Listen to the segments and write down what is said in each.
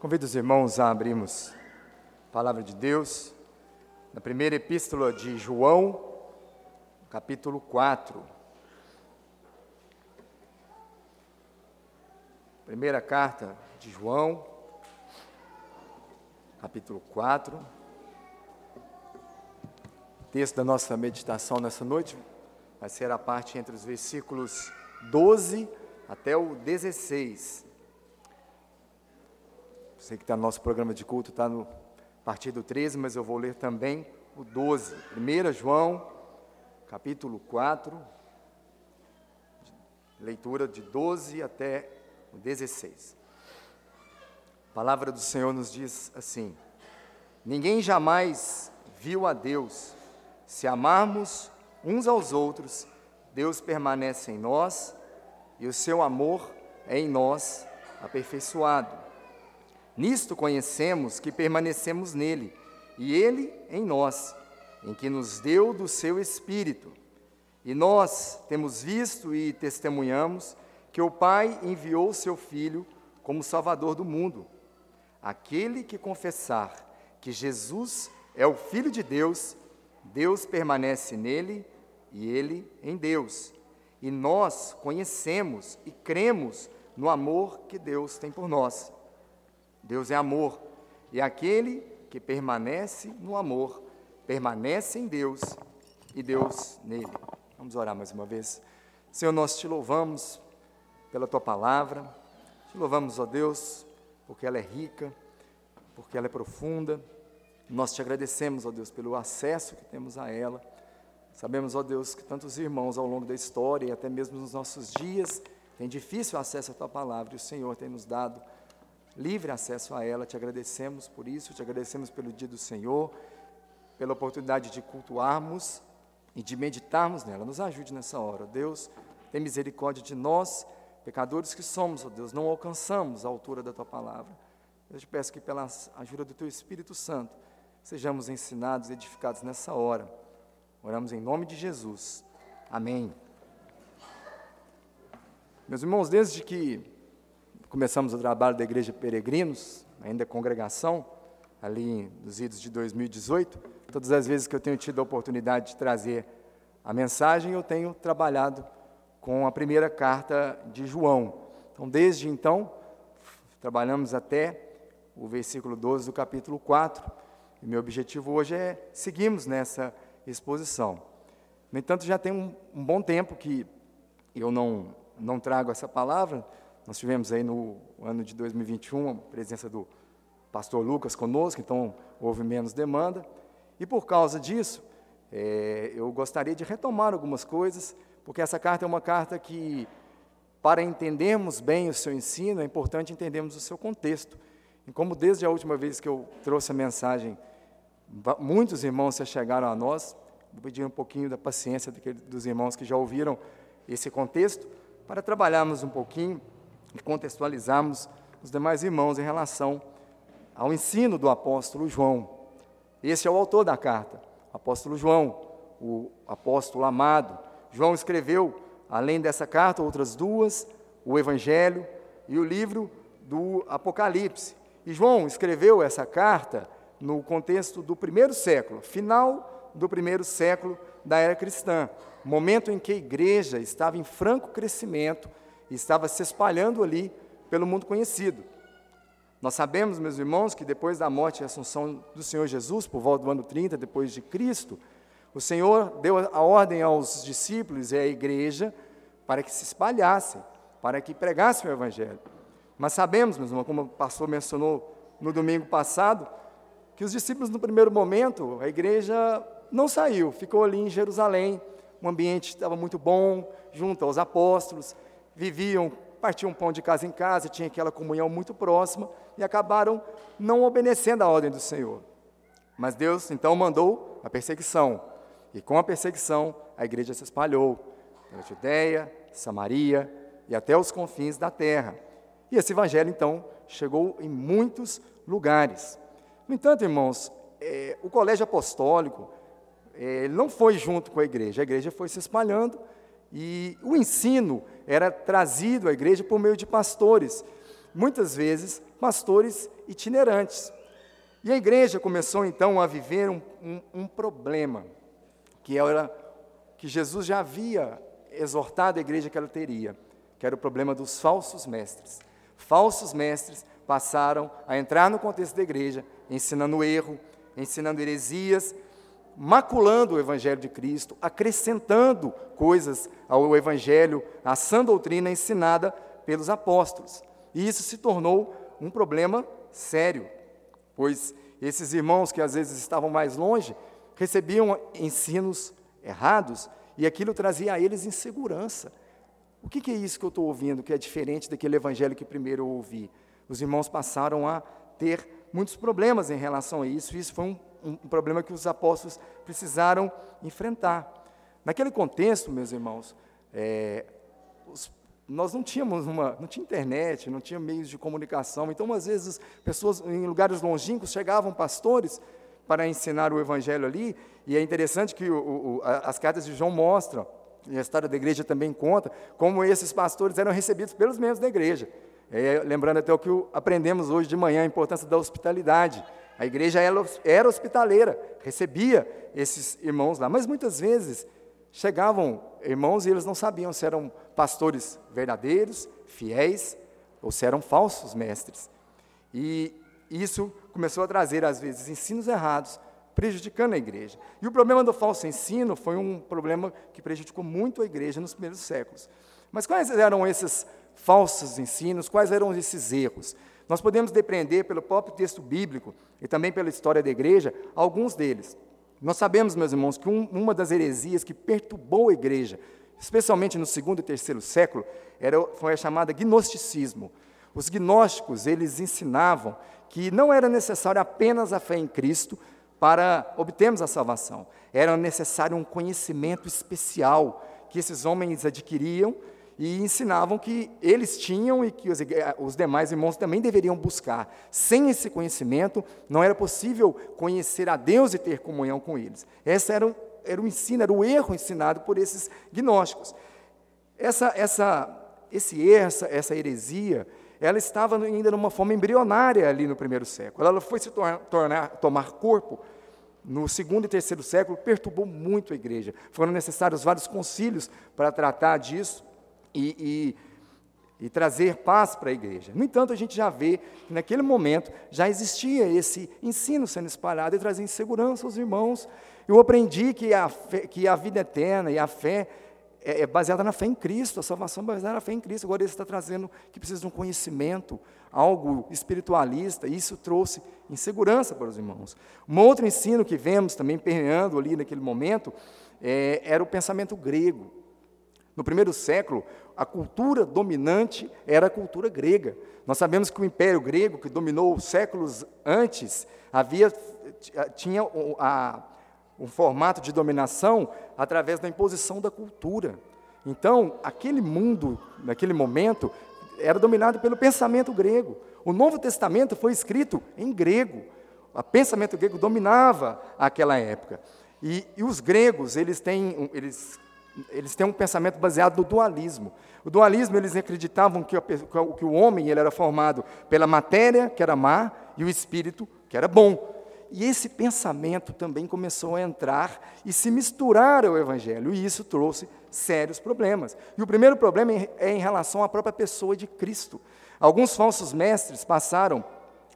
Convido os irmãos a abrirmos a palavra de Deus na primeira epístola de João, capítulo 4. Primeira carta de João, capítulo 4. O texto da nossa meditação nessa noite vai ser a parte entre os versículos 12 até o 16. Sei que está no nosso programa de culto, está no partido 13, mas eu vou ler também o 12. 1 João, capítulo 4, leitura de 12 até o 16. A palavra do Senhor nos diz assim: Ninguém jamais viu a Deus. Se amarmos uns aos outros, Deus permanece em nós e o seu amor é em nós aperfeiçoado. Nisto conhecemos que permanecemos nele e ele em nós, em que nos deu do seu Espírito. E nós temos visto e testemunhamos que o Pai enviou o seu Filho como Salvador do mundo. Aquele que confessar que Jesus é o Filho de Deus, Deus permanece nele e ele em Deus. E nós conhecemos e cremos no amor que Deus tem por nós. Deus é amor, e aquele que permanece no amor, permanece em Deus e Deus nele. Vamos orar mais uma vez. Senhor, nós te louvamos pela tua palavra, te louvamos, ó Deus, porque ela é rica, porque ela é profunda. Nós te agradecemos, ó Deus, pelo acesso que temos a ela. Sabemos, ó Deus, que tantos irmãos ao longo da história e até mesmo nos nossos dias têm difícil acesso à tua palavra e o Senhor tem nos dado livre acesso a ela. Te agradecemos por isso, te agradecemos pelo dia do Senhor, pela oportunidade de cultuarmos e de meditarmos nela. Nos ajude nessa hora, Deus. Tem misericórdia de nós, pecadores que somos, ó Deus, não alcançamos a altura da tua palavra. Eu te peço que, pela ajuda do teu Espírito Santo, sejamos ensinados edificados nessa hora. Oramos em nome de Jesus. Amém. Meus irmãos, desde que começamos o trabalho da Igreja Peregrinos, ainda congregação, ali nos idos de 2018. Todas as vezes que eu tenho tido a oportunidade de trazer a mensagem, eu tenho trabalhado com a primeira carta de João. Então, desde então, trabalhamos até o versículo 12 do capítulo 4. E meu objetivo hoje é seguirmos nessa exposição. No entanto, já tem um, um bom tempo que eu não, não trago essa palavra, nós tivemos aí no ano de 2021 a presença do pastor Lucas conosco, então houve menos demanda. E por causa disso, é, eu gostaria de retomar algumas coisas, porque essa carta é uma carta que, para entendermos bem o seu ensino, é importante entendermos o seu contexto. E como desde a última vez que eu trouxe a mensagem, muitos irmãos se chegaram a nós, vou pedir um pouquinho da paciência dos irmãos que já ouviram esse contexto, para trabalharmos um pouquinho e contextualizarmos os demais irmãos em relação ao ensino do apóstolo João. Esse é o autor da carta, o apóstolo João, o apóstolo amado. João escreveu, além dessa carta, outras duas, o Evangelho e o livro do Apocalipse. E João escreveu essa carta no contexto do primeiro século, final do primeiro século da era cristã, momento em que a igreja estava em franco crescimento e estava se espalhando ali pelo mundo conhecido. Nós sabemos, meus irmãos, que depois da morte e assunção do Senhor Jesus, por volta do ano 30 depois de Cristo, o Senhor deu a ordem aos discípulos e à igreja para que se espalhassem, para que pregassem o Evangelho. Mas sabemos, meus irmãos, como o pastor mencionou no domingo passado, que os discípulos, no primeiro momento, a igreja não saiu, ficou ali em Jerusalém, o ambiente estava muito bom, junto aos apóstolos, viviam, partiam pão de casa em casa, tinha aquela comunhão muito próxima e acabaram não obedecendo a ordem do Senhor. Mas Deus então mandou a perseguição, e com a perseguição a igreja se espalhou pela Judéia, Samaria e até os confins da terra. E esse evangelho então chegou em muitos lugares. No entanto, irmãos, é, o colégio apostólico é, não foi junto com a igreja, a igreja foi se espalhando e o ensino era trazido à igreja por meio de pastores. muitas vezes pastores itinerantes. E a igreja começou então a viver um, um, um problema, que era que Jesus já havia exortado a igreja que ela teria, que era o problema dos falsos mestres. Falsos mestres passaram a entrar no contexto da igreja, ensinando erro, ensinando heresias, maculando o Evangelho de Cristo, acrescentando coisas ao Evangelho, à sã doutrina ensinada pelos apóstolos. E isso se tornou um problema sério, pois esses irmãos que às vezes estavam mais longe recebiam ensinos errados e aquilo trazia a eles insegurança. O que, é isso que eu estou ouvindo que é diferente daquele evangelho que primeiro eu ouvi? Os irmãos passaram a ter muitos problemas em relação a isso, e isso foi um, um, um problema que os apóstolos precisaram enfrentar. Naquele contexto, meus irmãos, é, os, nós não tínhamos uma, não tinha internet, não tinha meios de comunicação, então às vezes pessoas em lugares longínquos chegavam pastores para ensinar o evangelho ali, e é interessante que o, o, as cartas de João mostram, e a história da igreja também conta, como esses pastores eram recebidos pelos membros da igreja. É, lembrando até o que aprendemos hoje de manhã, a importância da hospitalidade. A igreja era hospitaleira, recebia esses irmãos lá, mas muitas vezes chegavam irmãos e eles não sabiam se eram pastores verdadeiros, fiéis, ou se eram falsos mestres. E isso começou a trazer, às vezes, ensinos errados, prejudicando a igreja. E o problema do falso ensino foi um problema que prejudicou muito a igreja nos primeiros séculos. Mas quais eram esses falsos ensinos, quais eram esses erros? Nós podemos depreender pelo próprio texto bíblico e também pela história da igreja alguns deles. Nós sabemos, meus irmãos, que um, uma das heresias que perturbou a igreja, especialmente no segundo e terceiro século, era, foi a chamada gnosticismo. Os gnósticos, eles ensinavam que não era necessário apenas a fé em Cristo para obtermos a salvação. Era necessário um conhecimento especial que esses homens adquiriam e ensinavam que eles tinham e que os, os, demais irmãos também deveriam buscar. Sem esse conhecimento, não era possível conhecer a Deus e ter comunhão com eles. Esse era, era o ensino, era o erro ensinado por esses gnósticos. Essa, essa, esse essa, essa heresia, ela estava ainda numa forma embrionária ali no primeiro século. Ela foi se tornar, tomar corpo no segundo e terceiro século, perturbou muito a igreja. Foram necessários vários concílios para tratar disso e, e, e trazer paz para a igreja. No entanto, a gente já vê que naquele momento já existia esse ensino sendo espalhado e trazendo segurança aos irmãos. Eu aprendi que a, fé, que a vida eterna e a fé é, é baseada na fé em Cristo, a salvação é baseada na fé em Cristo. Agora ele está trazendo que precisa de um conhecimento, algo espiritualista, e isso trouxe insegurança para os irmãos. Um outro ensino que vemos também permeando ali naquele momento é, era o pensamento grego. No primeiro século, a cultura dominante era a cultura grega. Nós sabemos que o Império Grego, que dominou séculos antes, havia tinha a, um formato de dominação através da imposição da cultura. Então, aquele mundo, naquele momento, era dominado pelo pensamento grego. O Novo Testamento foi escrito em grego. O pensamento grego dominava aquela época. E, e os gregos, eles têm, eles, eles têm um pensamento baseado no dualismo. O dualismo, eles acreditavam que, que o homem ele era formado pela matéria, que era má, e o espírito, que era bom. E esse pensamento também começou a entrar e se misturar ao Evangelho, e isso trouxe sérios problemas. E o primeiro problema é em relação à própria pessoa de Cristo. Alguns falsos mestres passaram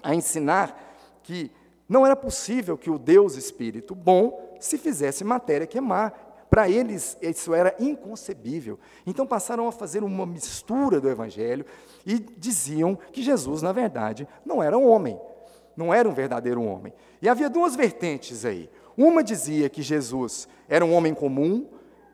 a ensinar que não era possível que o Deus Espírito bom se fizesse matéria que é má. Para eles, isso era inconcebível. Então passaram a fazer uma mistura do Evangelho e diziam que Jesus, na verdade, não era um homem, não era um verdadeiro homem. E havia duas vertentes aí. Uma dizia que Jesus era um homem comum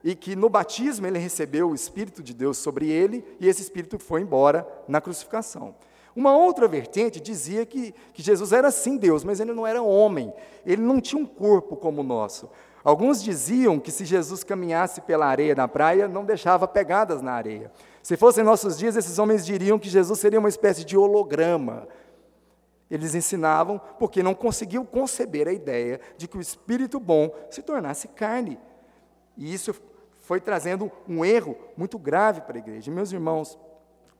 e que no batismo ele recebeu o Espírito de Deus sobre ele e esse Espírito foi embora na crucificação. Uma outra vertente dizia que, que Jesus era sim Deus, mas ele não era homem, ele não tinha um corpo como o nosso. Alguns diziam que se Jesus caminhasse pela areia na praia, não deixava pegadas na areia. Se fossem nossos dias, esses homens diriam que Jesus seria uma espécie de holograma, eles ensinavam porque não conseguiam conceber a ideia de que o espírito bom se tornasse carne. E isso foi trazendo um erro muito grave para a igreja. Meus irmãos,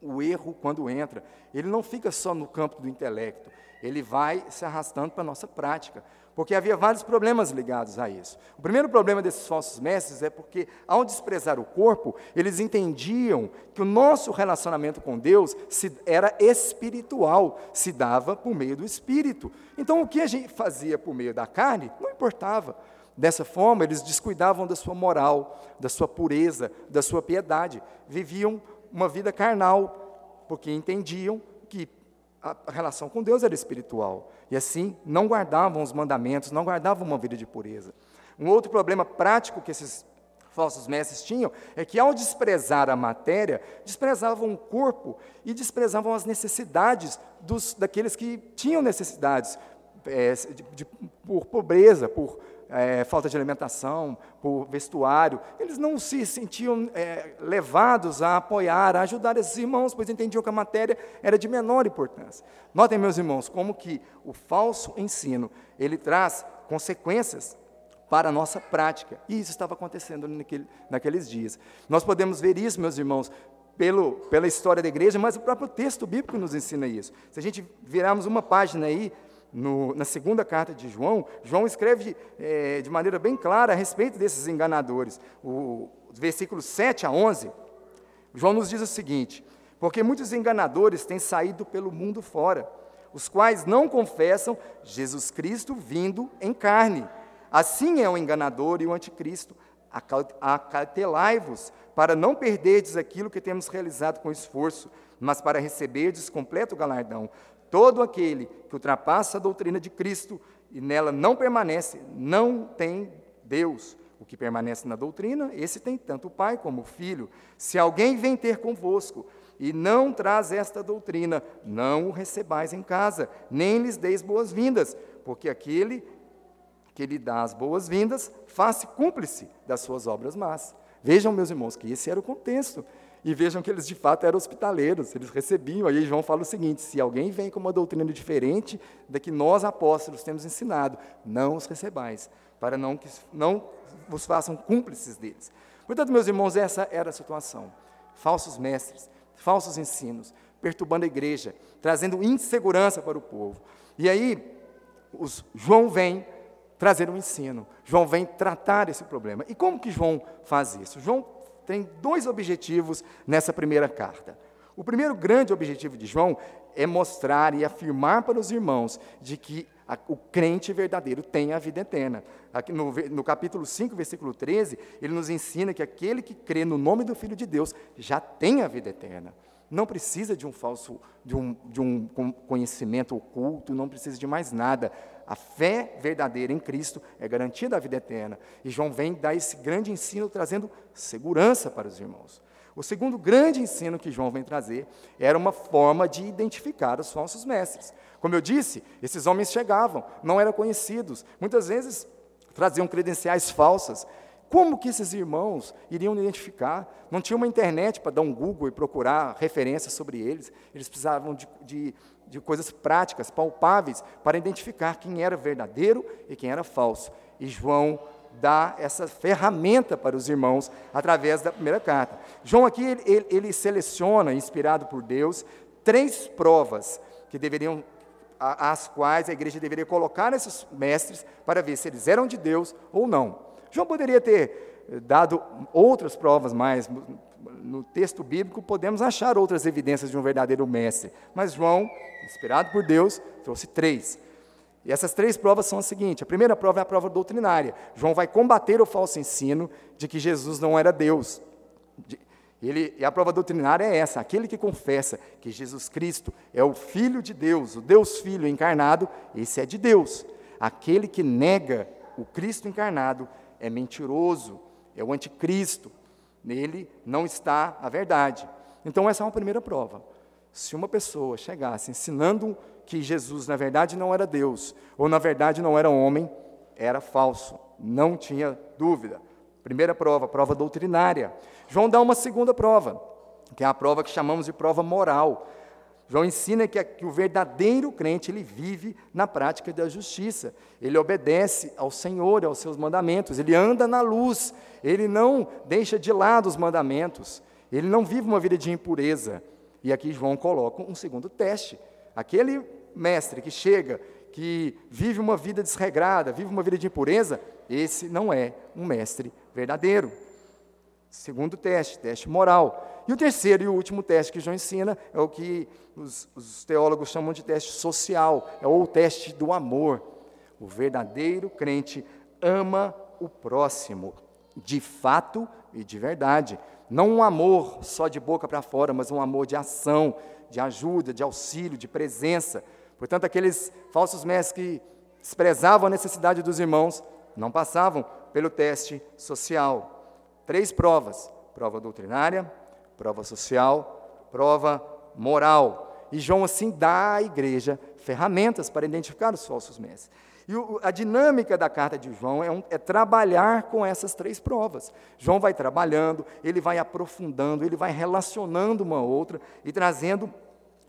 o erro, quando entra, ele não fica só no campo do intelecto, ele vai se arrastando para a nossa prática, porque havia vários problemas ligados a isso. O primeiro problema desses falsos mestres é porque, ao desprezar o corpo, eles entendiam que o nosso relacionamento com Deus se, era espiritual, se dava por meio do espírito. Então, o que a gente fazia por meio da carne não importava. Dessa forma, eles descuidavam da sua moral, da sua pureza, da sua piedade. Viviam uma vida carnal, porque entendiam que a relação com Deus era espiritual. E assim, não guardavam os mandamentos, não guardavam uma vida de pureza. Um outro problema prático que esses falsos mestres tinham é que, ao desprezar a matéria, desprezavam o corpo e desprezavam as necessidades dos, daqueles que tinham necessidades é, de, de, por pobreza, por é, falta de alimentação, por vestuário, eles não se sentiam é, levados a apoiar, a ajudar esses irmãos, pois entendiam que a matéria era de menor importância. Notem, meus irmãos, como que o falso ensino, ele traz consequências para a nossa prática, e isso estava acontecendo naquele, naqueles dias. Nós podemos ver isso, meus irmãos, pelo, pela história da igreja, mas o próprio texto bíblico nos ensina isso. Se a gente virarmos uma página aí, no, na segunda carta de João, João escreve é, de maneira bem clara a respeito desses enganadores. O, os versículos 7 a 11, João nos diz o seguinte: Porque muitos enganadores têm saído pelo mundo fora, os quais não confessam Jesus Cristo vindo em carne. Assim é o enganador e o anticristo. Acautelai-vos, para não perderdes aquilo que temos realizado com esforço, mas para receberdes completo galardão. Todo aquele que ultrapassa a doutrina de Cristo e nela não permanece, não tem Deus. O que permanece na doutrina, esse tem tanto o Pai como o Filho. Se alguém vem ter convosco e não traz esta doutrina, não o recebais em casa, nem lhes deis boas-vindas, porque aquele que lhe dá as boas-vindas, faz cúmplice das suas obras más. Vejam, meus irmãos, que esse era o contexto. E vejam que eles de fato eram hospitaleiros, eles recebiam. Aí João fala o seguinte: se alguém vem com uma doutrina diferente da que nós apóstolos temos ensinado, não os recebais, para não que não vos façam cúmplices deles. Portanto, meus irmãos, essa era a situação. Falsos mestres, falsos ensinos, perturbando a igreja, trazendo insegurança para o povo. E aí, os, João vem trazer um ensino. João vem tratar esse problema. E como que João faz isso? João tem dois objetivos nessa primeira carta. O primeiro grande objetivo de João é mostrar e afirmar para os irmãos de que a, o crente verdadeiro tem a vida eterna. Aqui no, no, capítulo 5, versículo 13, ele nos ensina que aquele que crê no nome do Filho de Deus já tem a vida eterna. Não precisa de um falso, de um, de um conhecimento oculto, não precisa de mais nada. A fé verdadeira em Cristo é garantia da vida eterna. E João vem dar esse grande ensino trazendo segurança para os irmãos. O segundo grande ensino que João vem trazer era uma forma de identificar os falsos mestres. Como eu disse, esses homens chegavam, não eram conhecidos, muitas vezes traziam credenciais falsas. Como que esses irmãos iriam identificar? Não tinha uma internet para dar um Google e procurar referências sobre eles. Eles precisavam de, de de coisas práticas, palpáveis, para identificar quem era verdadeiro e quem era falso. E João dá essa ferramenta para os irmãos através da primeira carta. João aqui ele, ele, ele seleciona, inspirado por Deus, três provas que deveriam as quais a igreja deveria colocar esses mestres para ver se eles eram de Deus ou não. João poderia ter dado outras provas mais no texto bíblico podemos achar outras evidências de um verdadeiro mestre, mas João, inspirado por Deus, trouxe três. E essas três provas são as seguintes: a primeira prova é a prova doutrinária. João vai combater o falso ensino de que Jesus não era Deus. Ele, e a prova doutrinária é essa: aquele que confessa que Jesus Cristo é o Filho de Deus, o Deus Filho encarnado, esse é de Deus. Aquele que nega o Cristo encarnado é mentiroso, é o anticristo, Nele não está a verdade. Então, essa é uma primeira prova. Se uma pessoa chegasse ensinando que Jesus, na verdade, não era Deus, ou na verdade não era homem, era falso, não tinha dúvida. Primeira prova, prova doutrinária. João dá uma segunda prova, que é a prova que chamamos de prova moral. João ensina que, que, o verdadeiro crente ele vive na prática da justiça, ele obedece ao Senhor, aos seus mandamentos, ele anda na luz, ele não deixa de lado os mandamentos, ele não vive uma vida de impureza, E aqui João coloca um segundo teste. Aquele mestre que chega, que vive uma vida desregrada, vive uma vida de impureza, esse não é um mestre verdadeiro. Segundo teste, teste moral. E o terceiro e o último teste que João ensina é o que os, os teólogos chamam de teste social, é o teste do amor. O verdadeiro crente ama o próximo, de fato e de verdade. Não um amor só de boca para fora, mas um amor de ação, de ajuda, de auxílio, de presença. Portanto, aqueles falsos mestres que desprezavam a necessidade dos irmãos não passavam pelo teste social. Três provas: prova doutrinária, prova social, prova moral. E João, assim, dá à igreja ferramentas para identificar os falsos mestres. E o, a dinâmica da carta de João é, um, é, trabalhar com essas três provas. João vai trabalhando, ele vai aprofundando, ele vai relacionando uma outra e trazendo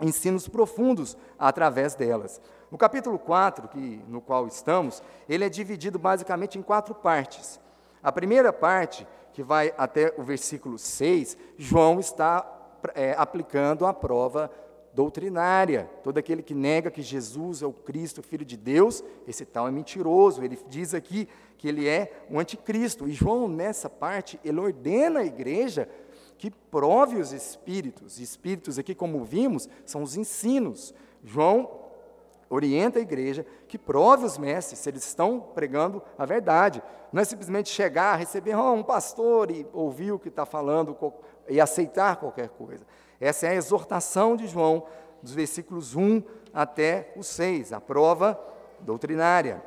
ensinos profundos através delas. No capítulo 4, que, no qual estamos, ele é dividido basicamente em quatro partes. A primeira parte, que vai até o versículo 6, João está é, aplicando a prova doutrinária. Todo aquele que nega que Jesus é o Cristo, Filho de Deus, esse tal é mentiroso. Ele diz aqui que ele é o anticristo. E João, nessa parte, ele ordena a igreja que prove os espíritos. Espíritos aqui, como vimos, são os ensinos. João orienta a igreja que prove os mestres se eles estão pregando a verdade. Não é simplesmente chegar, receber oh, um pastor e ouvir o que está falando e aceitar qualquer coisa. Essa é a exortação de João, dos versículos 1 até o 6, a prova doutrinária.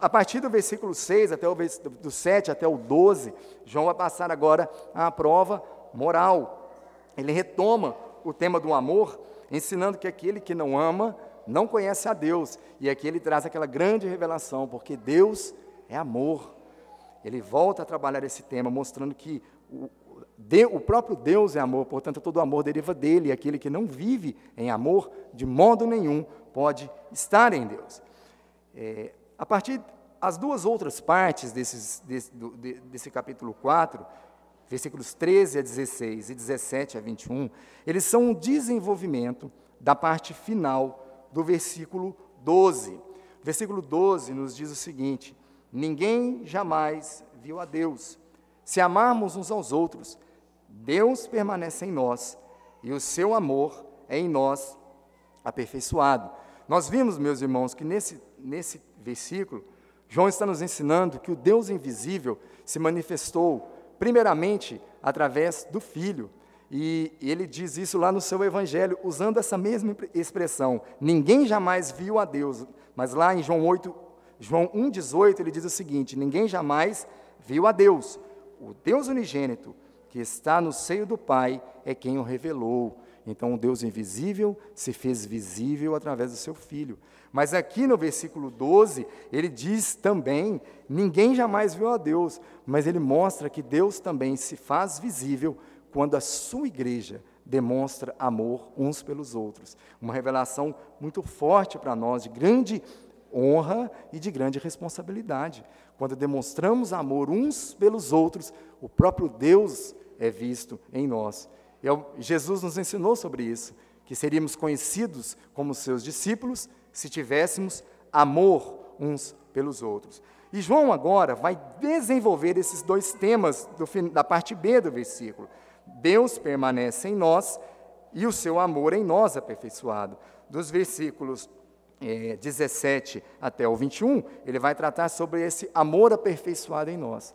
A partir do versículo 6 até o do 7 até o 12, João vai passar agora à prova moral. Ele retoma o tema do amor, ensinando que aquele que não ama não conhece a Deus. E aqui ele traz aquela grande revelação, porque Deus é amor. Ele volta a trabalhar esse tema, mostrando que o, de, o próprio Deus é amor, portanto, todo amor deriva dele, e aquele que não vive em amor, de modo nenhum, pode estar em Deus. É, a partir, as duas outras partes desses, desse, do, de, desse capítulo 4, versículos 13 a 16 e 17 a 21, eles são um desenvolvimento da parte final do versículo 12. O versículo 12 nos diz o seguinte: Ninguém jamais viu a Deus. Se amarmos uns aos outros, Deus permanece em nós e o seu amor é em nós aperfeiçoado. Nós vimos, meus irmãos, que nesse, nesse versículo, João está nos ensinando que o Deus invisível se manifestou, primeiramente, através do Filho. E ele diz isso lá no seu Evangelho, usando essa mesma expressão: ninguém jamais viu a Deus. Mas lá em João 8, João 1,18, ele diz o seguinte: ninguém jamais viu a Deus. O Deus unigênito, que está no seio do Pai é quem o revelou. Então, o Deus invisível se fez visível através do seu Filho. Mas aqui no versículo 12, ele diz também: ninguém jamais viu a Deus, mas ele mostra que Deus também se faz visível quando a sua igreja demonstra amor uns pelos outros. Uma revelação muito forte para nós, de grande honra e de grande responsabilidade. Quando demonstramos amor uns pelos outros, o próprio Deus é visto em nós. E Jesus nos ensinou sobre isso, que seríamos conhecidos como seus discípulos se tivéssemos amor uns pelos outros. E João agora vai desenvolver esses dois temas do, da parte B do versículo. Deus permanece em nós e o seu amor em nós aperfeiçoado. Dos versículos é, 17 até o 21, ele vai tratar sobre esse amor aperfeiçoado em nós.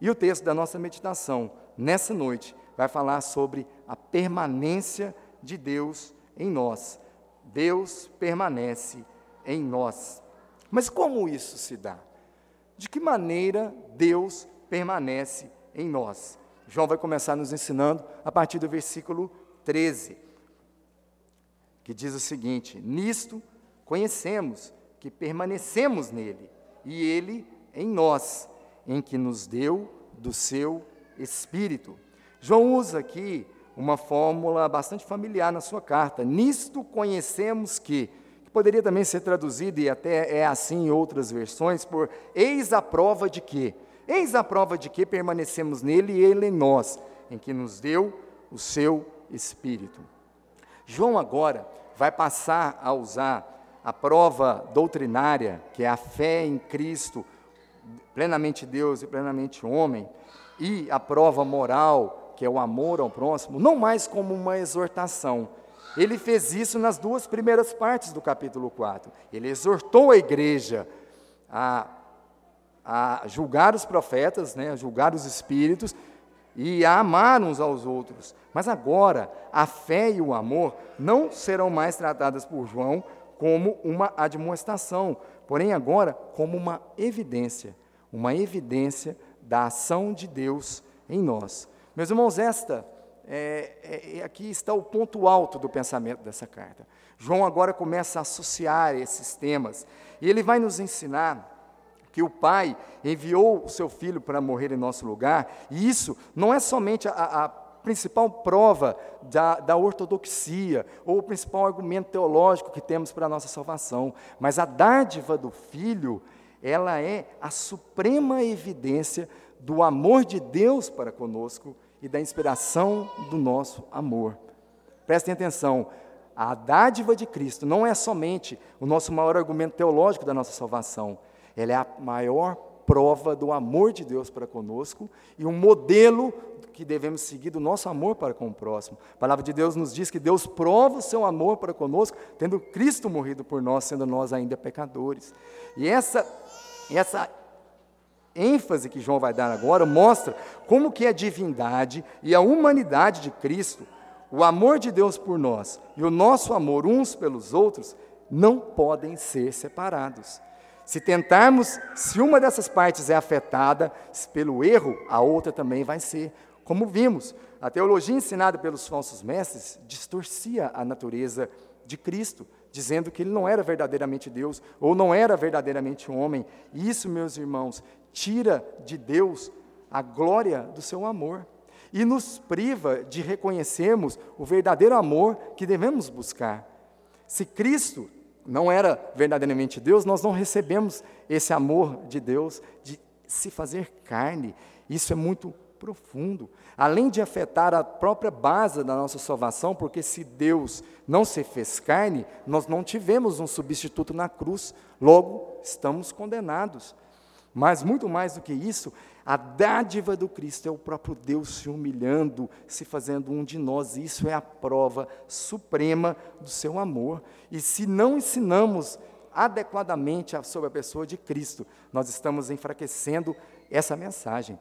E o texto da nossa meditação, nessa noite, vai falar sobre a permanência de Deus em nós. Deus permanece em nós. Mas como isso se dá? De que maneira Deus permanece em nós? João vai começar nos ensinando a partir do versículo 13, que diz o seguinte: Nisto conhecemos que permanecemos nele e ele em nós, em que nos deu do seu Espírito. João usa aqui uma fórmula bastante familiar na sua carta. Nisto conhecemos que, que poderia também ser traduzido, e até é assim em outras versões, por eis a prova de que. Eis a prova de que permanecemos nele e ele em nós, em que nos deu o seu Espírito. João agora vai passar a usar a prova doutrinária, que é a fé em Cristo, plenamente Deus e plenamente homem, e a prova moral, que é o amor ao próximo, não mais como uma exortação. Ele fez isso nas duas primeiras partes do capítulo 4. Ele exortou a igreja a, a julgar os profetas, né, a julgar os espíritos e a amar uns aos outros. Mas agora, a fé e o amor não serão mais tratadas por João como uma admoestação, porém agora como uma evidência, uma evidência da ação de Deus em nós. Meus irmãos, esta é, é, é, aqui está o ponto alto do pensamento dessa carta. João agora começa a associar esses temas e ele vai nos ensinar que o Pai enviou o seu Filho para morrer em nosso lugar, e isso não é somente a, a principal prova da, da, ortodoxia, ou o principal argumento teológico que temos para a nossa salvação, mas a dádiva do Filho, ela é a suprema evidência do amor de Deus para conosco e da inspiração do nosso amor. Prestem atenção, a dádiva de Cristo não é somente o nosso maior argumento teológico da nossa salvação, ela é a maior prova do amor de Deus para conosco e um modelo que devemos seguir do nosso amor para com o próximo. A palavra de Deus nos diz que Deus prova o seu amor para conosco, tendo Cristo morrido por nós, sendo nós ainda pecadores. E essa, essa ênfase que João vai dar agora mostra como que a divindade e a humanidade de Cristo, o amor de Deus por nós e o nosso amor uns pelos outros não podem ser separados. Se tentarmos, se uma dessas partes é afetada pelo erro, a outra também vai ser. Como vimos, a teologia ensinada pelos falsos mestres distorcia a natureza de Cristo, dizendo que ele não era verdadeiramente Deus ou não era verdadeiramente homem. Isso, meus irmãos, tira de Deus a glória do seu amor e nos priva de reconhecermos o verdadeiro amor que devemos buscar. Se Cristo não era verdadeiramente Deus, nós não recebemos esse amor de Deus de se fazer carne. Isso é muito profundo. Além de afetar a própria base da nossa salvação, porque se Deus não se fez carne, nós não tivemos um substituto na cruz, logo estamos condenados. Mas muito mais do que isso, a dádiva do Cristo é o próprio Deus se humilhando, se fazendo um de nós. Isso é a prova suprema do seu amor. E se não ensinamos adequadamente sobre a pessoa de Cristo, nós estamos enfraquecendo essa mensagem.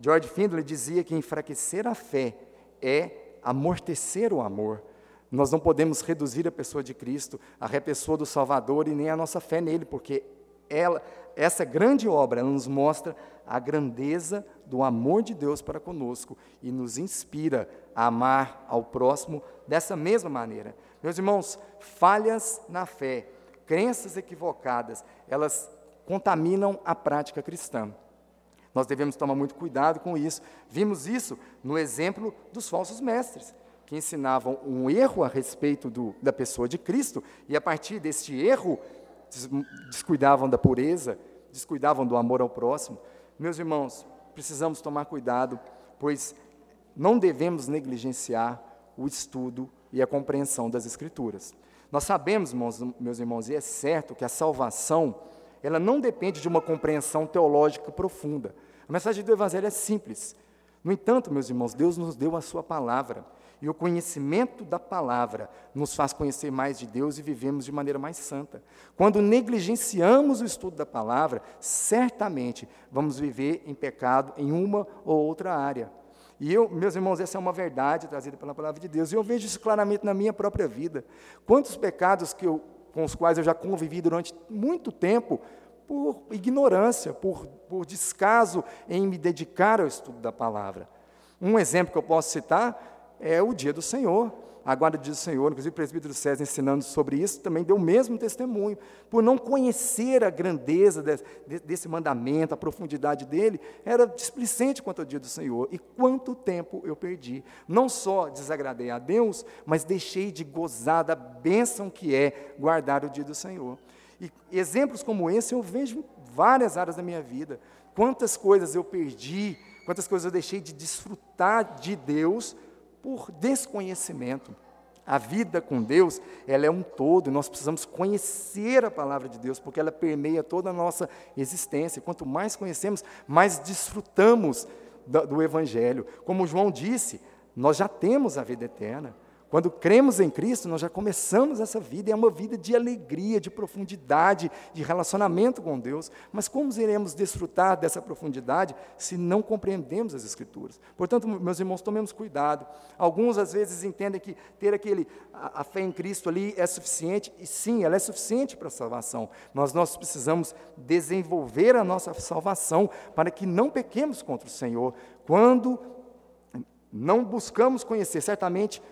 George Findlay dizia que enfraquecer a fé é amortecer o amor. Nós não podemos reduzir a pessoa de Cristo, a pessoa do Salvador e nem a nossa fé nele, porque ela, essa grande obra ela nos mostra a grandeza do amor de Deus para conosco e nos inspira a amar ao próximo dessa mesma maneira. Meus irmãos, falhas na fé, crenças equivocadas, elas contaminam a prática cristã. Nós devemos tomar muito cuidado com isso. Vimos isso no exemplo dos falsos mestres, que ensinavam um erro a respeito do, da pessoa de Cristo, e a partir deste erro descuidavam da pureza, descuidavam do amor ao próximo. Meus irmãos, precisamos tomar cuidado, pois não devemos negligenciar o estudo e a compreensão das Escrituras. Nós sabemos, meus irmãos, e é certo que a salvação, ela não depende de uma compreensão teológica profunda. A mensagem do Evangelho é simples. No entanto, meus irmãos, Deus nos deu a Sua palavra. E o conhecimento da palavra nos faz conhecer mais de Deus e vivemos de maneira mais santa. Quando negligenciamos o estudo da palavra, certamente vamos viver em pecado em uma ou outra área. E eu, meus irmãos, essa é uma verdade trazida pela palavra de Deus. E eu vejo isso claramente na minha própria vida. Quantos pecados que eu, com os quais eu já convivi durante muito tempo, por ignorância, por, por descaso em me dedicar ao estudo da palavra. Um exemplo que eu posso citar é o dia do Senhor. A guarda do dia do Senhor, inclusive o presbítero César ensinando sobre isso, também deu o mesmo testemunho. Por não conhecer a grandeza de, de, desse mandamento, a profundidade dele, era displicente quanto ao dia do Senhor. E quanto tempo eu perdi. Não só desagradei a Deus, mas deixei de gozar da bênção que é guardar o dia do Senhor. E exemplos como esse eu vejo em várias áreas da minha vida. Quantas coisas eu perdi, quantas coisas eu deixei de desfrutar de Deus por desconhecimento. A vida com Deus, ela é um todo, nós precisamos conhecer a palavra de Deus, porque ela permeia toda a nossa existência. Quanto mais conhecemos, mais desfrutamos do, do Evangelho. Como João disse, nós já temos a vida eterna. Quando cremos em Cristo, nós já começamos essa vida, e é uma vida de alegria, de profundidade, de relacionamento com Deus. Mas como iremos desfrutar dessa profundidade se não compreendemos as Escrituras? Portanto, meus irmãos, tomemos cuidado. Alguns às vezes entendem que ter aquele, a, a fé em Cristo ali é suficiente, e sim, ela é suficiente para a salvação. Mas nós precisamos desenvolver a nossa salvação para que não pequemos contra o Senhor. Quando não buscamos conhecer, certamente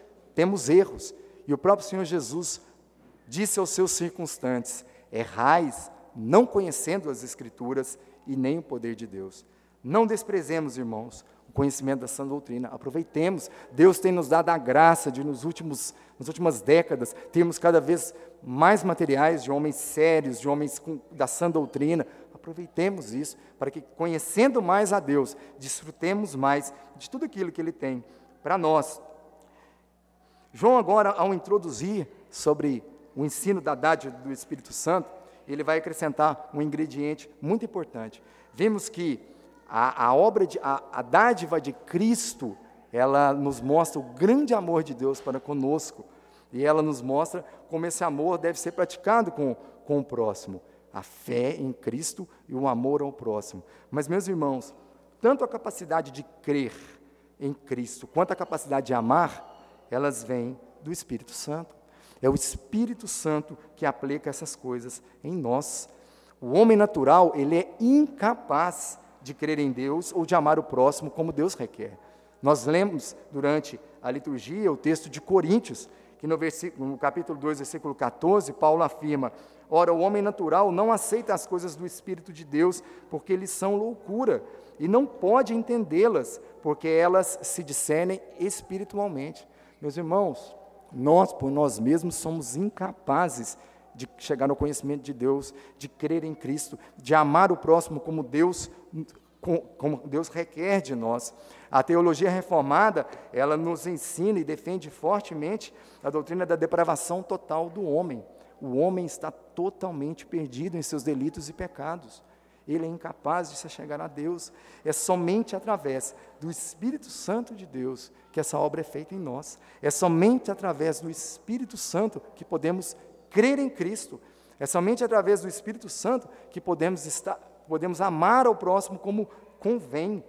temos erros. E o próprio Senhor Jesus disse aos seus circunstantes: errais, não conhecendo as Escrituras e nem o poder de Deus. Não desprezemos, irmãos, o conhecimento da sã doutrina. Aproveitemos. Deus tem nos dado a graça de, nos últimos, nas últimas décadas, termos cada vez mais materiais de homens sérios, de homens com, da sã doutrina. Aproveitemos isso para que, conhecendo mais a Deus, desfrutemos mais de tudo aquilo que Ele tem para nós. João, agora, ao introduzir sobre o ensino da dádiva do Espírito Santo, ele vai acrescentar um ingrediente muito importante. Vemos que a, a obra, de, a, a dádiva de Cristo, ela nos mostra o grande amor de Deus para conosco. E ela nos mostra como esse amor deve ser praticado com, com o próximo. A fé em Cristo e o amor ao próximo. Mas, meus irmãos, tanto a capacidade de crer em Cristo quanto a capacidade de amar elas vêm do Espírito Santo. É o Espírito Santo que aplica essas coisas em nós. O homem natural, ele é incapaz de crer em Deus ou de amar o próximo como Deus requer. Nós lemos durante a liturgia o texto de Coríntios, que no, no capítulo 2, versículo 14, Paulo afirma: Ora, o homem natural não aceita as coisas do Espírito de Deus, porque eles são loucura, e não pode entendê-las, porque elas se discernem espiritualmente. Meus irmãos, nós por nós mesmos somos incapazes de chegar no conhecimento de Deus, de crer em Cristo, de amar o próximo como Deus como Deus requer de nós. A teologia reformada, ela nos ensina e defende fortemente a doutrina da depravação total do homem. O homem está totalmente perdido em seus delitos e pecados ele é incapaz de se chegar a Deus. É somente através do Espírito Santo de Deus que essa obra é feita em nós. É somente através do Espírito Santo que podemos crer em Cristo. É somente através do Espírito Santo que podemos, estar, podemos amar ao próximo como convém.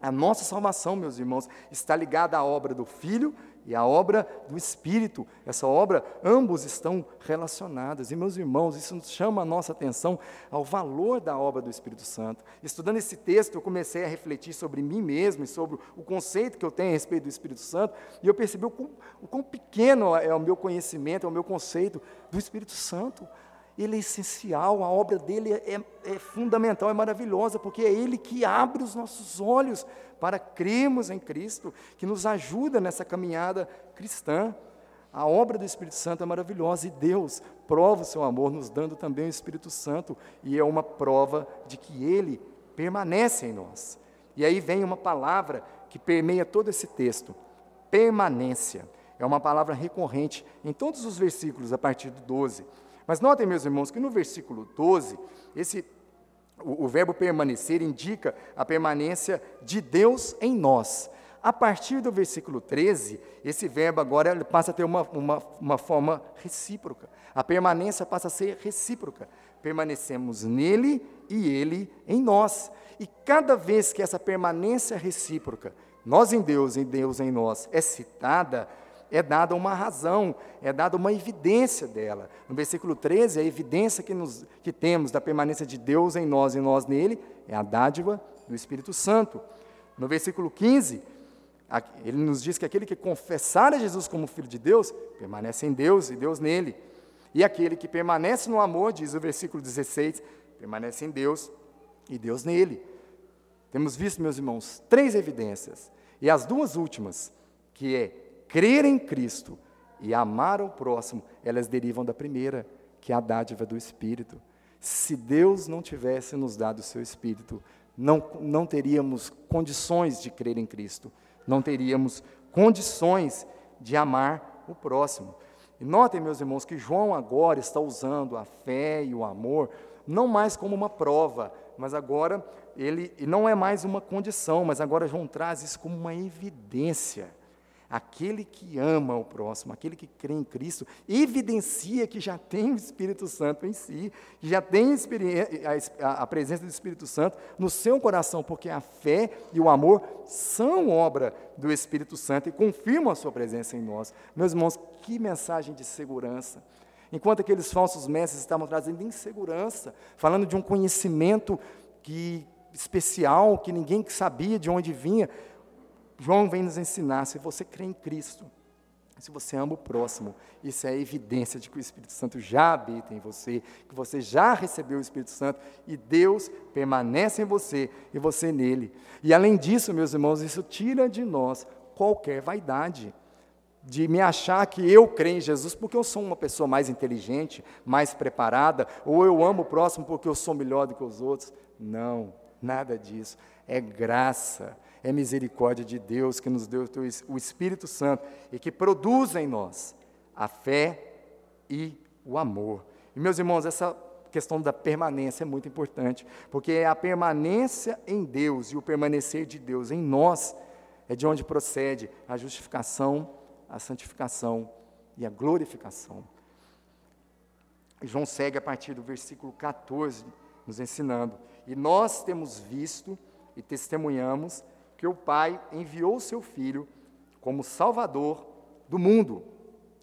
A nossa salvação, meus irmãos, está ligada à obra do Filho e à obra do Espírito. Essa obra, ambos estão relacionados. E, meus irmãos, isso chama a nossa atenção ao valor da obra do Espírito Santo. Estudando esse texto, eu comecei a refletir sobre mim mesmo e sobre o conceito que eu tenho a respeito do Espírito Santo, e eu percebi o quão, o quão pequeno é o meu conhecimento, é o meu conceito do Espírito Santo ele é essencial, a obra dele é, é, é, fundamental, é maravilhosa, porque é ele que abre os nossos olhos para crermos em Cristo, que nos ajuda nessa caminhada cristã. A obra do Espírito Santo é maravilhosa e Deus prova o seu amor nos dando também o Espírito Santo, e é uma prova de que ele permanece em nós. E aí vem uma palavra que permeia todo esse texto: permanência. É uma palavra recorrente em todos os versículos a partir do 12. Mas notem, meus irmãos, que no versículo 12, esse, o, o verbo permanecer indica a permanência de Deus em nós. A partir do versículo 13, esse verbo agora passa a ter uma, uma, uma forma recíproca. A permanência passa a ser recíproca. Permanecemos nele e ele em nós. E cada vez que essa permanência recíproca, nós em Deus e Deus em nós, é citada, é dada uma razão, é dada uma evidência dela. No versículo 13, a evidência que, nos, que temos da permanência de Deus em nós e nós nele é a dádiva do Espírito Santo. No versículo 15, ele nos diz que aquele que confessar a Jesus como Filho de Deus, permanece em Deus e Deus nele. E aquele que permanece no amor, diz o versículo 16, permanece em Deus e Deus nele. Temos visto, meus irmãos, três evidências. E as duas últimas, que é crer em Cristo e amar o próximo, elas derivam da primeira, que é a dádiva do Espírito. Se Deus não tivesse nos dado o seu Espírito, não, não teríamos condições de crer em Cristo, não teríamos condições de amar o próximo. E notem, meus irmãos, que João agora está usando a fé e o amor não mais como uma prova, mas agora ele não é mais uma condição, mas agora João traz isso como uma evidência. Aquele que ama o próximo, aquele que crê em Cristo, evidencia que já tem o Espírito Santo em si, que já tem a, a presença do Espírito Santo no seu coração, porque a fé e o amor são obra do Espírito Santo e confirmam a sua presença em nós. Meus irmãos, que mensagem de segurança. Enquanto aqueles falsos mestres estavam trazendo insegurança, falando de um conhecimento que, especial, que ninguém sabia de onde vinha, João vem nos ensinar: se você crê em Cristo, se você ama o próximo, isso é evidência de que o Espírito Santo já habita em você, que você já recebeu o Espírito Santo e Deus permanece em você e você nele. E além disso, meus irmãos, isso tira de nós qualquer vaidade de me achar que eu creio em Jesus porque eu sou uma pessoa mais inteligente, mais preparada, ou eu amo o próximo porque eu sou melhor do que os outros. Não, nada disso. É graça, é misericórdia de Deus que nos deu o Espírito Santo e que produz em nós a fé e o amor. E meus irmãos, essa questão da permanência é muito importante, porque é a permanência em Deus e o permanecer de Deus em nós é de onde procede a justificação, a santificação e a glorificação. João segue a partir do versículo 14, nos ensinando: E nós temos visto e testemunhamos que o Pai enviou o seu Filho como Salvador do mundo.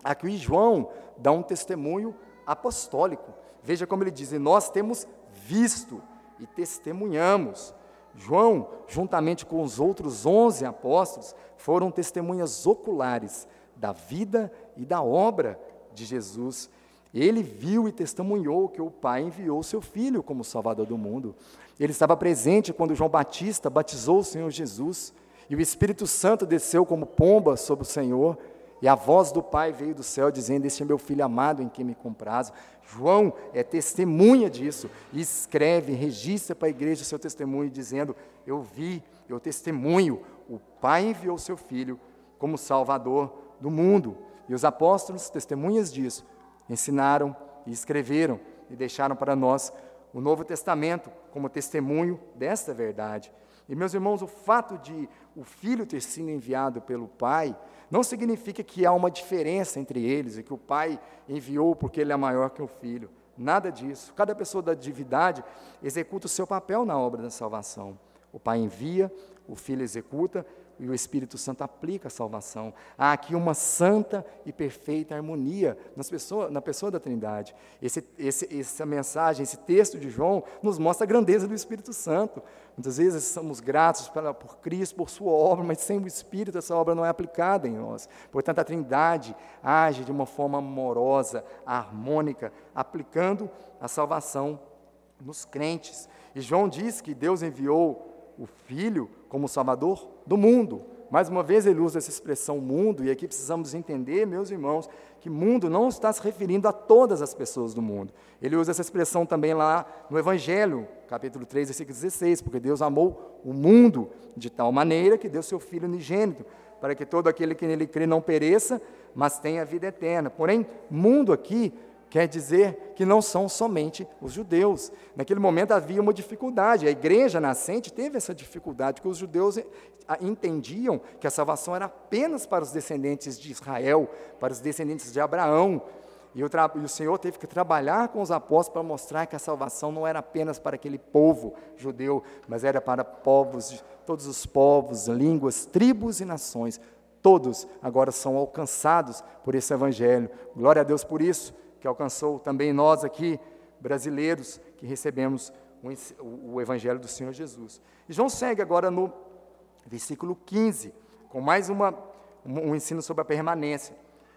Aqui João dá um testemunho apostólico. Veja como ele diz: e nós temos visto e testemunhamos. João, juntamente com os outros onze apóstolos, foram testemunhas oculares da vida e da obra de Jesus. Ele viu e testemunhou que o Pai enviou seu Filho como Salvador do mundo. Ele estava presente quando João Batista batizou o Senhor Jesus, e o Espírito Santo desceu como pomba sobre o Senhor, e a voz do Pai veio do céu dizendo: Este é meu filho amado em quem me comprazo. João é testemunha disso e escreve, registra para a igreja o seu testemunho, dizendo: Eu vi, eu testemunho, o Pai enviou seu filho como Salvador do mundo. E os apóstolos, testemunhas disso, ensinaram e escreveram e deixaram para nós o Novo Testamento como testemunho desta verdade. E, meus irmãos, o fato de o filho ter sido enviado pelo pai não significa que há uma diferença entre eles e que o pai enviou porque ele é maior que o filho. Nada disso. Cada pessoa da divindade executa o seu papel na obra da salvação. O pai envia, o filho executa e o Espírito Santo aplica a salvação. Há aqui uma santa e perfeita harmonia nas pessoa, na pessoa da Trindade. Esse, esse, essa mensagem, esse texto de João, nos mostra a grandeza do Espírito Santo. Muitas vezes somos gratos pela, por Cristo, por Sua obra, mas sem o Espírito essa obra não é aplicada em nós. Portanto, a Trindade age de uma forma amorosa, harmônica, aplicando a salvação nos crentes. E João diz que Deus enviou o Filho como Salvador do mundo. Mais uma vez ele usa essa expressão mundo, e aqui precisamos entender, meus irmãos, que mundo não está se referindo a todas as pessoas do mundo. Ele usa essa expressão também lá no Evangelho, capítulo 3, versículo 16, porque Deus amou o mundo de tal maneira que deu seu Filho unigênito, para que todo aquele que nele crê não pereça, mas tenha vida eterna. Porém, mundo aqui quer dizer que não são somente os judeus. Naquele momento havia uma dificuldade, a igreja nascente teve essa dificuldade, porque os judeus eh, entendiam que a salvação era apenas para os descendentes de Israel, para os descendentes de Abraão. E o, e o Senhor teve que trabalhar com os apóstolos para mostrar que a salvação não era apenas para aquele povo judeu, mas era para povos, todos os povos, línguas, tribos e nações. Todos agora são alcançados por esse evangelho. Glória a Deus por isso que alcançou também nós aqui, brasileiros, que recebemos o, o Evangelho do Senhor Jesus. E João segue agora no versículo 15, com mais uma, um ensino sobre a permanência.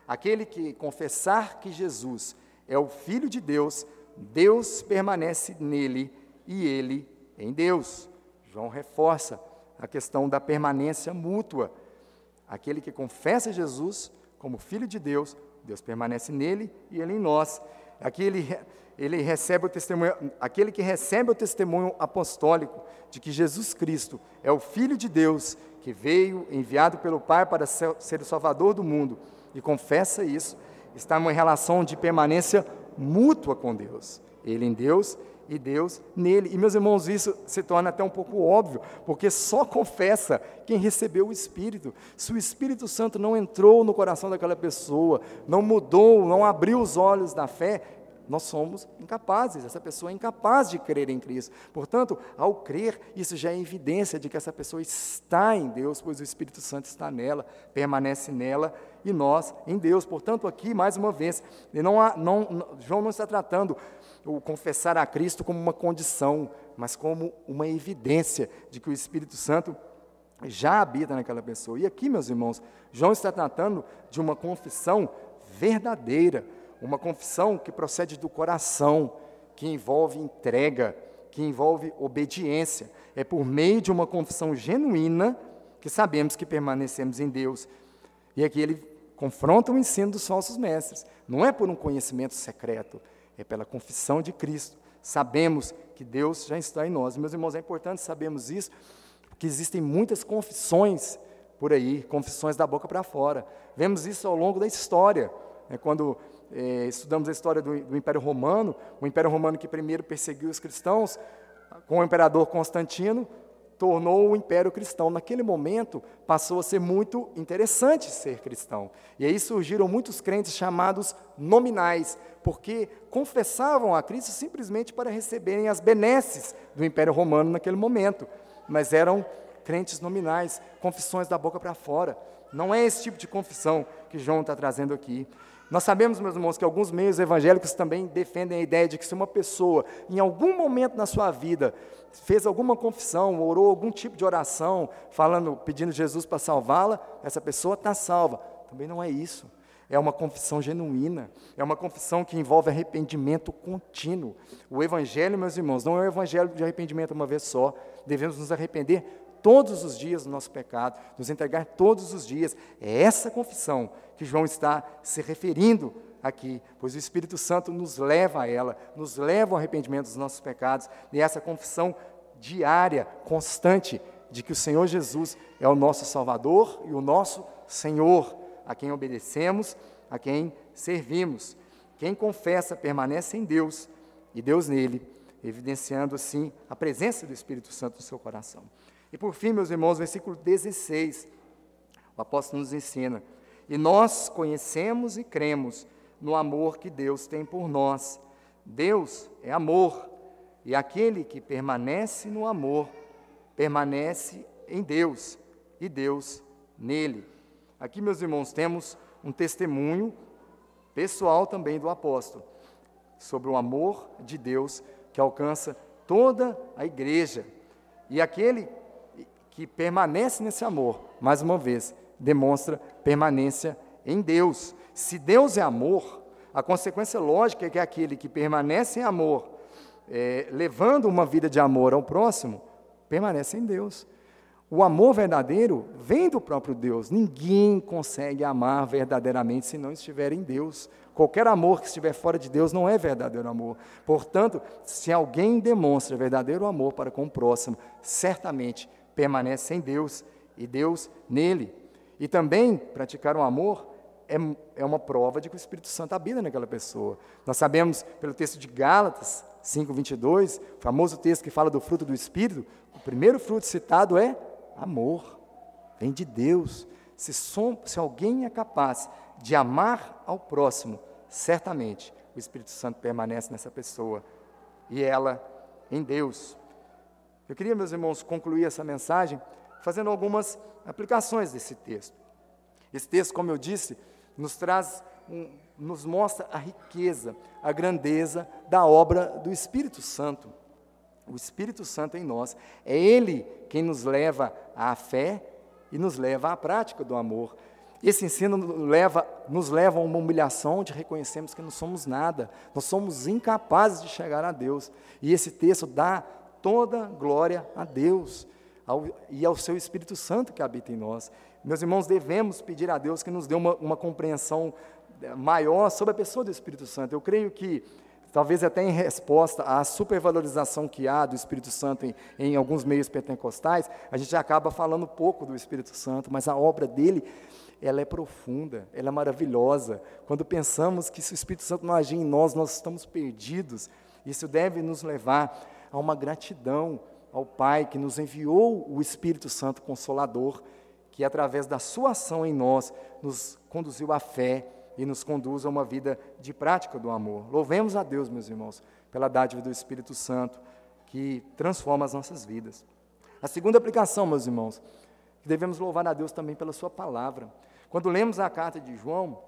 Aquele que confessar que Jesus é o Filho de Deus, Deus permanece nele e ele em Deus. João reforça a questão da permanência mútua. Aquele que confessa Jesus como Filho de Deus, Deus permanece nele e ele em nós. Aqui ele, ele recebe o testemunho, aquele que recebe o testemunho apostólico de que Jesus Cristo é o Filho de Deus, que veio enviado pelo Pai para ser, o Salvador do mundo. e confessa isso, está em uma relação de permanência mútua com Deus. Ele em Deus e Deus nele. E, meus irmãos, isso se torna até um pouco óbvio, porque só confessa quem recebeu o Espírito. Se o Espírito Santo não entrou no coração daquela pessoa, não mudou, não abriu os olhos da fé, nós somos incapazes, essa pessoa é incapaz de crer em Cristo. Portanto, ao crer, isso já é evidência de que essa pessoa está em Deus, pois o Espírito Santo está nela, permanece nela e nós em Deus. Portanto, aqui, mais uma vez, não há, não, João não está tratando o confessar a Cristo como uma condição, mas como uma evidência de que o Espírito Santo já habita naquela pessoa. E aqui, meus irmãos, João está tratando de uma confissão verdadeira uma confissão que procede do coração, que envolve entrega, que envolve obediência. É por meio de uma confissão genuína que sabemos que permanecemos em Deus. E aqui ele confronta o ensino dos falsos mestres. Não é por um conhecimento secreto, é pela confissão de Cristo. Sabemos que Deus já está em nós. Meus irmãos, é importante sabermos isso, porque existem muitas confissões por aí, confissões da boca para fora. Vemos isso ao longo da história. É quando é, estudamos a história do, do, Império Romano, o Império Romano que primeiro perseguiu os cristãos, com o imperador Constantino, tornou o Império Cristão. Naquele momento, passou a ser muito interessante ser cristão. E aí surgiram muitos crentes chamados nominais, porque confessavam a Cristo simplesmente para receberem as benesses do Império Romano naquele momento, mas eram crentes nominais, confissões da boca para fora. Não é esse tipo de confissão que João está trazendo aqui. Nós sabemos, meus irmãos, que alguns meios evangélicos também defendem a ideia de que se uma pessoa, em algum momento na sua vida, fez alguma confissão, orou algum tipo de oração, falando, pedindo Jesus para salvá-la, essa pessoa está salva. Também não é isso. É uma confissão genuína, é uma confissão que envolve arrependimento contínuo. O Evangelho, meus irmãos, não é o Evangelho de arrependimento uma vez só. Devemos nos arrepender todos os dias do nosso pecado, nos entregar todos os dias. É essa confissão que João está se referindo aqui, pois o Espírito Santo nos leva a ela, nos leva ao arrependimento dos nossos pecados, e essa confissão diária, constante, de que o Senhor Jesus é o nosso Salvador e o nosso Senhor, a quem obedecemos, a quem servimos. Quem confessa permanece em Deus e Deus nele, evidenciando assim a presença do Espírito Santo no seu coração. E por fim, meus irmãos, versículo 16, o apóstolo nos ensina: E nós conhecemos e cremos no amor que Deus tem por nós. Deus é amor, e aquele que permanece no amor, permanece em Deus, e Deus nele. Aqui, meus irmãos, temos um testemunho pessoal também do apóstolo sobre o amor de Deus que alcança toda a igreja. E aquele que permanece nesse amor, mais uma vez, demonstra permanência em Deus. Se Deus é amor, a consequência lógica é que aquele que permanece em amor, é, levando uma vida de amor ao próximo, permanece em Deus. O amor verdadeiro vem do próprio Deus. Ninguém consegue amar verdadeiramente se não estiver em Deus. Qualquer amor que estiver fora de Deus não é verdadeiro amor. Portanto, se alguém demonstra verdadeiro amor para com o próximo, certamente permanece em Deus e Deus nele. E também praticar o um amor é, é uma prova de que o Espírito Santo habita naquela pessoa. Nós sabemos pelo texto de Gálatas 5:22, famoso texto que fala do fruto do Espírito, o primeiro fruto citado é amor. Vem de Deus. Se, som, se alguém é capaz de amar ao próximo, certamente o Espírito Santo permanece nessa pessoa e ela em Deus. Eu queria, meus irmãos, concluir essa mensagem fazendo algumas aplicações desse texto. Esse texto, como eu disse, nos traz, um, nos mostra a riqueza, a grandeza da obra do Espírito Santo. O Espírito Santo em nós é Ele quem nos leva à fé e nos leva à prática do amor. Esse ensino leva, nos leva a uma humilhação onde reconhecemos que não somos nada, nós somos incapazes de chegar a Deus. E esse texto dá toda glória a Deus ao, e ao seu Espírito Santo que habita em nós. Meus irmãos, devemos pedir a Deus que nos dê uma, uma compreensão eh, maior sobre a pessoa do Espírito Santo. Eu creio que talvez até em resposta à supervalorização que há do Espírito Santo em, em alguns meios pentecostais, a gente acaba falando pouco do Espírito Santo, mas a obra dele ela é profunda, ela é maravilhosa. Quando pensamos que se o Espírito Santo não agir em nós, nós estamos perdidos. Isso deve nos levar a uma gratidão ao Pai que nos enviou o Espírito Santo Consolador, que através da sua ação em nós nos conduziu à fé e nos conduz a uma vida de prática do amor. Louvemos a Deus, meus irmãos, pela dádiva do Espírito Santo que transforma as nossas vidas. A segunda aplicação, meus irmãos, devemos louvar a Deus também pela sua palavra. Quando lemos a carta de João,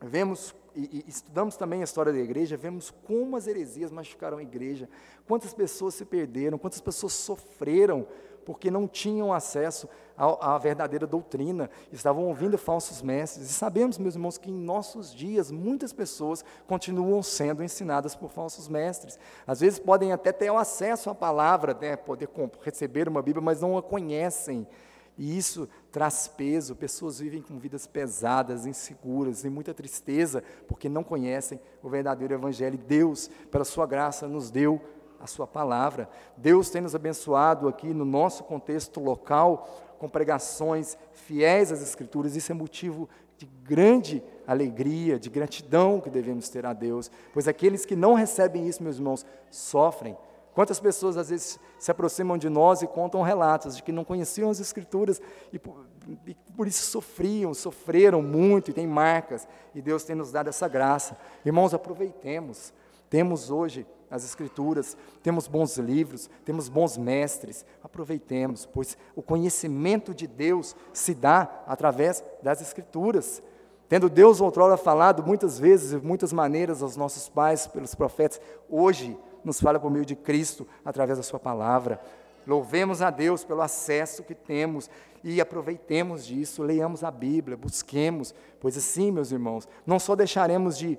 vemos e, e, estudamos também a história da igreja, vemos como as heresias machucaram a igreja, quantas pessoas se perderam, quantas pessoas sofreram porque não tinham acesso à, à, verdadeira doutrina, estavam ouvindo falsos mestres. E sabemos, meus irmãos, que em nossos dias muitas pessoas continuam sendo ensinadas por falsos mestres. Às vezes podem até ter o acesso à palavra, né, poder receber uma Bíblia, mas não a conhecem. E isso traz peso, pessoas vivem com vidas pesadas, inseguras, e muita tristeza, porque não conhecem o verdadeiro Evangelho. Deus, pela Sua graça, nos deu a Sua palavra. Deus tem nos abençoado aqui no nosso contexto local, com pregações fiéis às Escrituras. Isso é motivo de grande alegria, de gratidão que devemos ter a Deus, pois aqueles que não recebem isso, meus irmãos, sofrem Quantas pessoas às vezes se aproximam de nós e contam relatos de que não conheciam as Escrituras e por, e por isso sofriam, sofreram muito e têm marcas, e Deus tem nos dado essa graça. Irmãos, aproveitemos. Temos hoje as Escrituras, temos bons livros, temos bons mestres, aproveitemos, pois o conhecimento de Deus se dá através das Escrituras. Tendo Deus outrora falado muitas vezes, de muitas maneiras aos nossos pais, pelos profetas, hoje nos fala por meio de Cristo, através da Sua palavra. Louvemos a Deus pelo acesso que temos e aproveitemos disso, leiamos a Bíblia, busquemos, pois assim, meus irmãos, não só deixaremos de,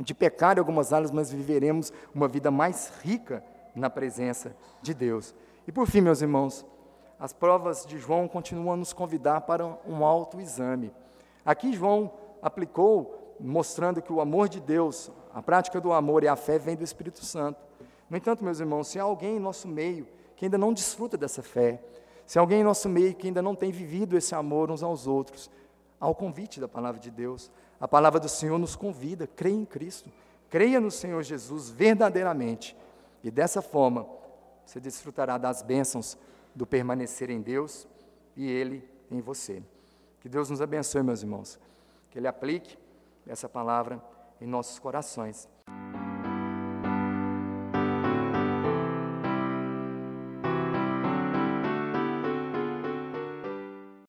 de pecar em algumas áreas, mas viveremos uma vida mais rica na presença de Deus. E por fim, meus irmãos, as provas de João continuam a nos convidar para um autoexame. Aqui João aplicou, mostrando que o amor de Deus, a prática do amor e a fé vem do Espírito Santo. No entanto, meus irmãos, se há alguém em nosso meio que ainda não desfruta dessa fé, se há alguém em nosso meio que ainda não tem vivido esse amor uns aos outros, há o convite da palavra de Deus. A palavra do Senhor nos convida, creia em Cristo, creia no Senhor Jesus verdadeiramente, e dessa forma você desfrutará das bênçãos do permanecer em Deus e Ele em você. Que Deus nos abençoe, meus irmãos, que Ele aplique essa palavra em nossos corações